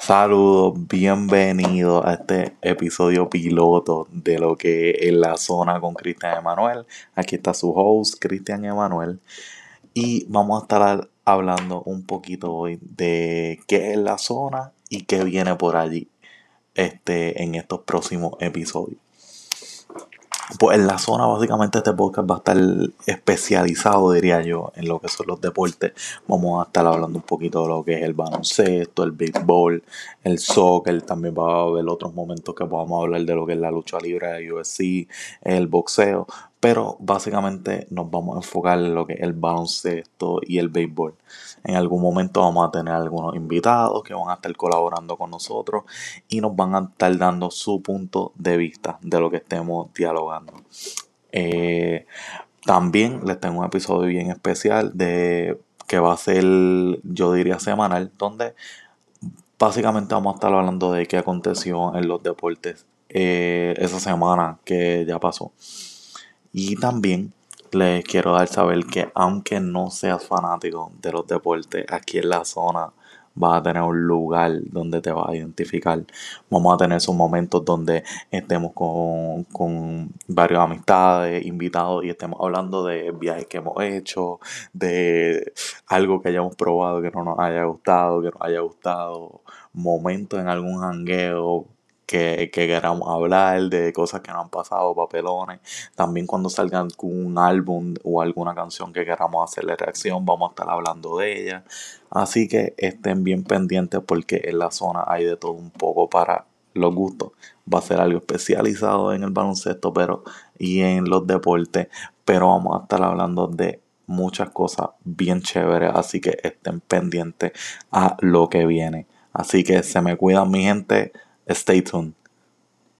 Saludos, bienvenidos a este episodio piloto de lo que es la zona con Cristian Emanuel. Aquí está su host, Cristian Emanuel. Y vamos a estar hablando un poquito hoy de qué es la zona y qué viene por allí este, en estos próximos episodios. Pues en la zona básicamente este podcast va a estar especializado, diría yo, en lo que son los deportes. Vamos a estar hablando un poquito de lo que es el baloncesto, el béisbol, el soccer. También va a haber otros momentos que podamos hablar de lo que es la lucha libre de UFC, el boxeo. Pero básicamente nos vamos a enfocar en lo que es el baloncesto y el béisbol. En algún momento vamos a tener algunos invitados que van a estar colaborando con nosotros y nos van a estar dando su punto de vista de lo que estemos dialogando. Eh, también les tengo un episodio bien especial de que va a ser, yo diría, semanal, donde básicamente vamos a estar hablando de qué aconteció en los deportes eh, esa semana que ya pasó. Y también les quiero dar saber que aunque no seas fanático de los deportes, aquí en la zona vas a tener un lugar donde te vas a identificar. Vamos a tener esos momentos donde estemos con, con varias amistades, invitados y estemos hablando de viajes que hemos hecho, de algo que hayamos probado que no nos haya gustado, que nos haya gustado, momentos en algún jangueo que, queramos hablar, de cosas que nos han pasado, papelones. También cuando salgan con un álbum o alguna canción que queramos hacerle reacción, vamos a estar hablando de ella. Así que estén bien pendientes porque en la zona hay de todo un poco para los gustos. Va a ser algo especializado en el baloncesto pero, y en los deportes, pero vamos a estar hablando de muchas cosas bien chéveres, así que estén pendientes a lo que viene. Así que se me cuidan mi gente. a state on